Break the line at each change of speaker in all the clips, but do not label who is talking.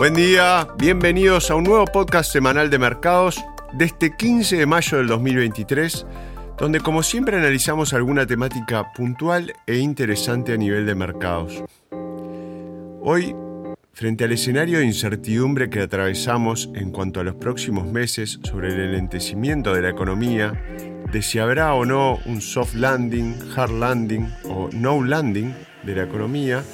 Buen día, bienvenidos a un nuevo podcast semanal de mercados de este 15 de mayo del 2023, donde como siempre analizamos alguna temática puntual e interesante a nivel de mercados. Hoy, frente al escenario de incertidumbre que atravesamos en cuanto a los próximos meses sobre el enlentecimiento de la economía, de si habrá o no un soft landing, hard landing o no landing de la economía,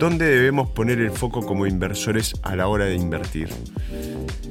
¿dónde debemos poner el foco como inversores a la hora de invertir?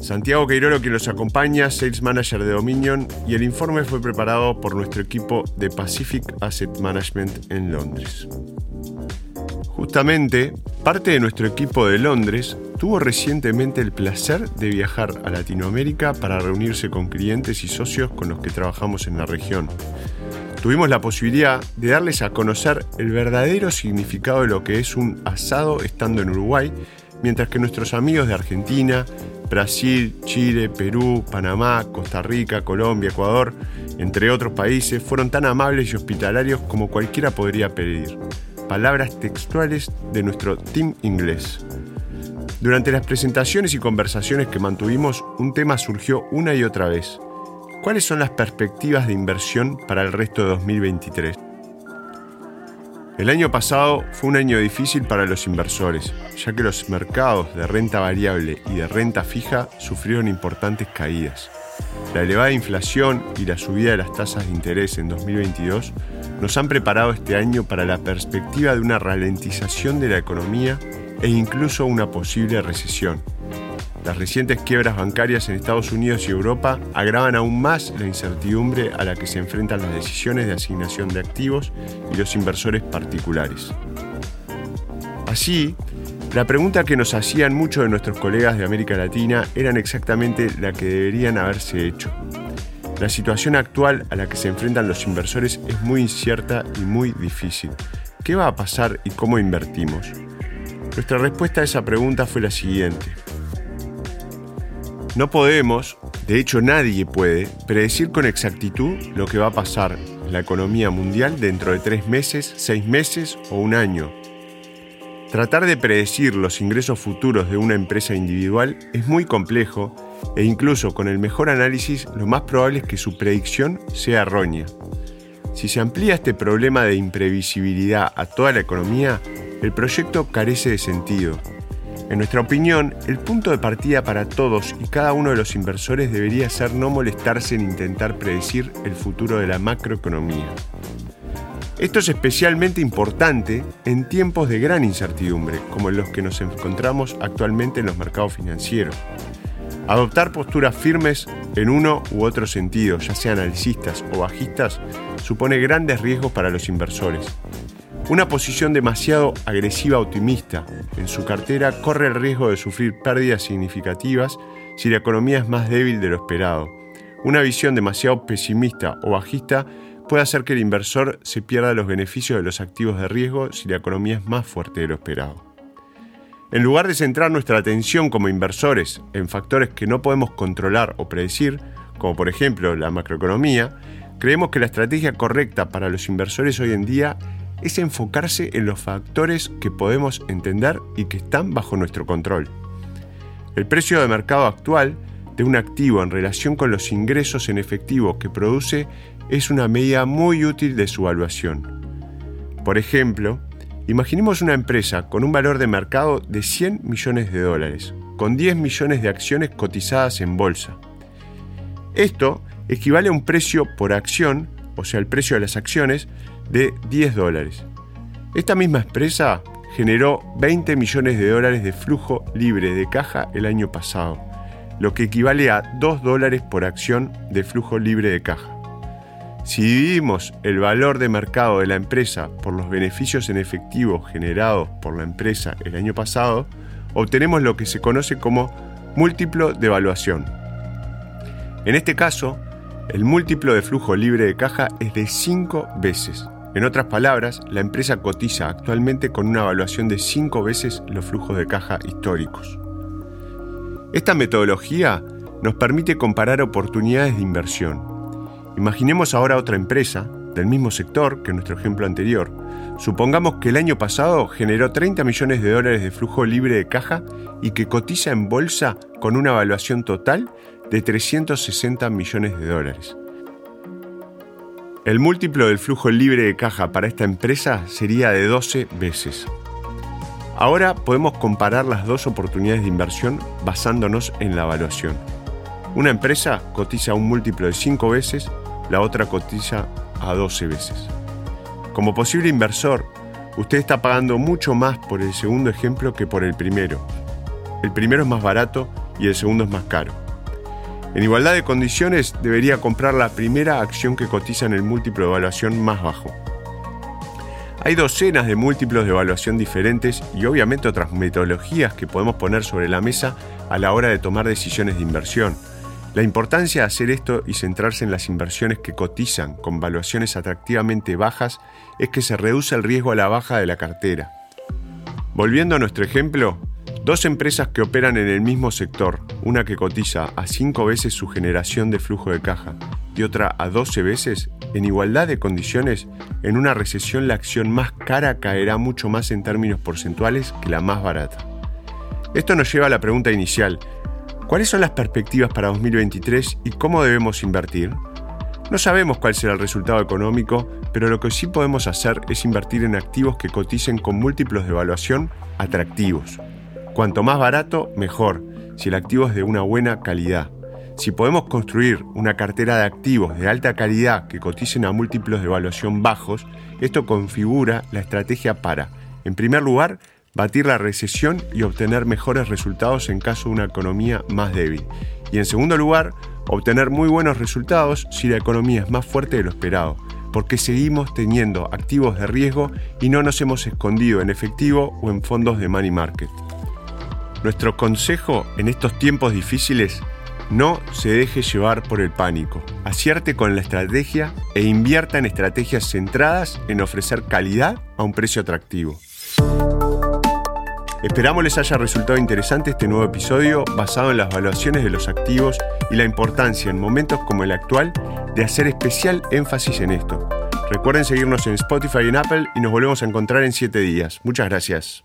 Santiago Queirolo, quien los acompaña, Sales Manager de Dominion, y el informe fue preparado por nuestro equipo de Pacific Asset Management en Londres. Justamente, parte de nuestro equipo de Londres tuvo recientemente el placer de viajar a Latinoamérica para reunirse con clientes y socios con los que trabajamos en la región tuvimos la posibilidad de darles a conocer el verdadero significado de lo que es un asado estando en Uruguay, mientras que nuestros amigos de Argentina, Brasil, Chile, Perú, Panamá, Costa Rica, Colombia, Ecuador, entre otros países, fueron tan amables y hospitalarios como cualquiera podría pedir. Palabras textuales de nuestro team inglés. Durante las presentaciones y conversaciones que mantuvimos, un tema surgió una y otra vez ¿Cuáles son las perspectivas de inversión para el resto de 2023? El año pasado fue un año difícil para los inversores, ya que los mercados de renta variable y de renta fija sufrieron importantes caídas. La elevada inflación y la subida de las tasas de interés en 2022 nos han preparado este año para la perspectiva de una ralentización de la economía e incluso una posible recesión. Las recientes quiebras bancarias en Estados Unidos y Europa agravan aún más la incertidumbre a la que se enfrentan las decisiones de asignación de activos y los inversores particulares. Así, la pregunta que nos hacían muchos de nuestros colegas de América Latina eran exactamente la que deberían haberse hecho. La situación actual a la que se enfrentan los inversores es muy incierta y muy difícil. ¿Qué va a pasar y cómo invertimos? Nuestra respuesta a esa pregunta fue la siguiente. No podemos, de hecho nadie puede, predecir con exactitud lo que va a pasar en la economía mundial dentro de tres meses, seis meses o un año. Tratar de predecir los ingresos futuros de una empresa individual es muy complejo e incluso con el mejor análisis lo más probable es que su predicción sea errónea. Si se amplía este problema de imprevisibilidad a toda la economía, el proyecto carece de sentido en nuestra opinión, el punto de partida para todos y cada uno de los inversores debería ser no molestarse en intentar predecir el futuro de la macroeconomía. Esto es especialmente importante en tiempos de gran incertidumbre, como en los que nos encontramos actualmente en los mercados financieros. Adoptar posturas firmes en uno u otro sentido, ya sean alcistas o bajistas, supone grandes riesgos para los inversores. Una posición demasiado agresiva optimista en su cartera corre el riesgo de sufrir pérdidas significativas si la economía es más débil de lo esperado. Una visión demasiado pesimista o bajista puede hacer que el inversor se pierda los beneficios de los activos de riesgo si la economía es más fuerte de lo esperado. En lugar de centrar nuestra atención como inversores en factores que no podemos controlar o predecir, como por ejemplo la macroeconomía, creemos que la estrategia correcta para los inversores hoy en día es enfocarse en los factores que podemos entender y que están bajo nuestro control. El precio de mercado actual de un activo en relación con los ingresos en efectivo que produce es una medida muy útil de su evaluación. Por ejemplo, imaginemos una empresa con un valor de mercado de 100 millones de dólares, con 10 millones de acciones cotizadas en bolsa. Esto equivale a un precio por acción, o sea, el precio de las acciones, de 10 dólares. Esta misma empresa generó 20 millones de dólares de flujo libre de caja el año pasado, lo que equivale a 2 dólares por acción de flujo libre de caja. Si dividimos el valor de mercado de la empresa por los beneficios en efectivo generados por la empresa el año pasado, obtenemos lo que se conoce como múltiplo de evaluación. En este caso, el múltiplo de flujo libre de caja es de 5 veces. En otras palabras, la empresa cotiza actualmente con una evaluación de 5 veces los flujos de caja históricos. Esta metodología nos permite comparar oportunidades de inversión. Imaginemos ahora otra empresa, del mismo sector que nuestro ejemplo anterior. Supongamos que el año pasado generó 30 millones de dólares de flujo libre de caja y que cotiza en bolsa con una evaluación total de 360 millones de dólares. El múltiplo del flujo libre de caja para esta empresa sería de 12 veces. Ahora podemos comparar las dos oportunidades de inversión basándonos en la evaluación. Una empresa cotiza un múltiplo de 5 veces, la otra cotiza a 12 veces. Como posible inversor, usted está pagando mucho más por el segundo ejemplo que por el primero. El primero es más barato y el segundo es más caro. En igualdad de condiciones, debería comprar la primera acción que cotiza en el múltiplo de evaluación más bajo. Hay docenas de múltiplos de evaluación diferentes y obviamente otras metodologías que podemos poner sobre la mesa a la hora de tomar decisiones de inversión. La importancia de hacer esto y centrarse en las inversiones que cotizan con valuaciones atractivamente bajas es que se reduce el riesgo a la baja de la cartera. Volviendo a nuestro ejemplo, dos empresas que operan en el mismo sector, una que cotiza a 5 veces su generación de flujo de caja y otra a 12 veces, en igualdad de condiciones, en una recesión la acción más cara caerá mucho más en términos porcentuales que la más barata. Esto nos lleva a la pregunta inicial, ¿Cuáles son las perspectivas para 2023 y cómo debemos invertir? No sabemos cuál será el resultado económico, pero lo que sí podemos hacer es invertir en activos que coticen con múltiplos de evaluación atractivos. Cuanto más barato, mejor, si el activo es de una buena calidad. Si podemos construir una cartera de activos de alta calidad que coticen a múltiplos de evaluación bajos, esto configura la estrategia para, en primer lugar, batir la recesión y obtener mejores resultados en caso de una economía más débil. Y en segundo lugar, obtener muy buenos resultados si la economía es más fuerte de lo esperado, porque seguimos teniendo activos de riesgo y no nos hemos escondido en efectivo o en fondos de money market. Nuestro consejo en estos tiempos difíciles, no se deje llevar por el pánico. Acierte con la estrategia e invierta en estrategias centradas en ofrecer calidad a un precio atractivo. Esperamos les haya resultado interesante este nuevo episodio basado en las evaluaciones de los activos y la importancia en momentos como el actual de hacer especial énfasis en esto. Recuerden seguirnos en Spotify y en Apple y nos volvemos a encontrar en 7 días. Muchas gracias.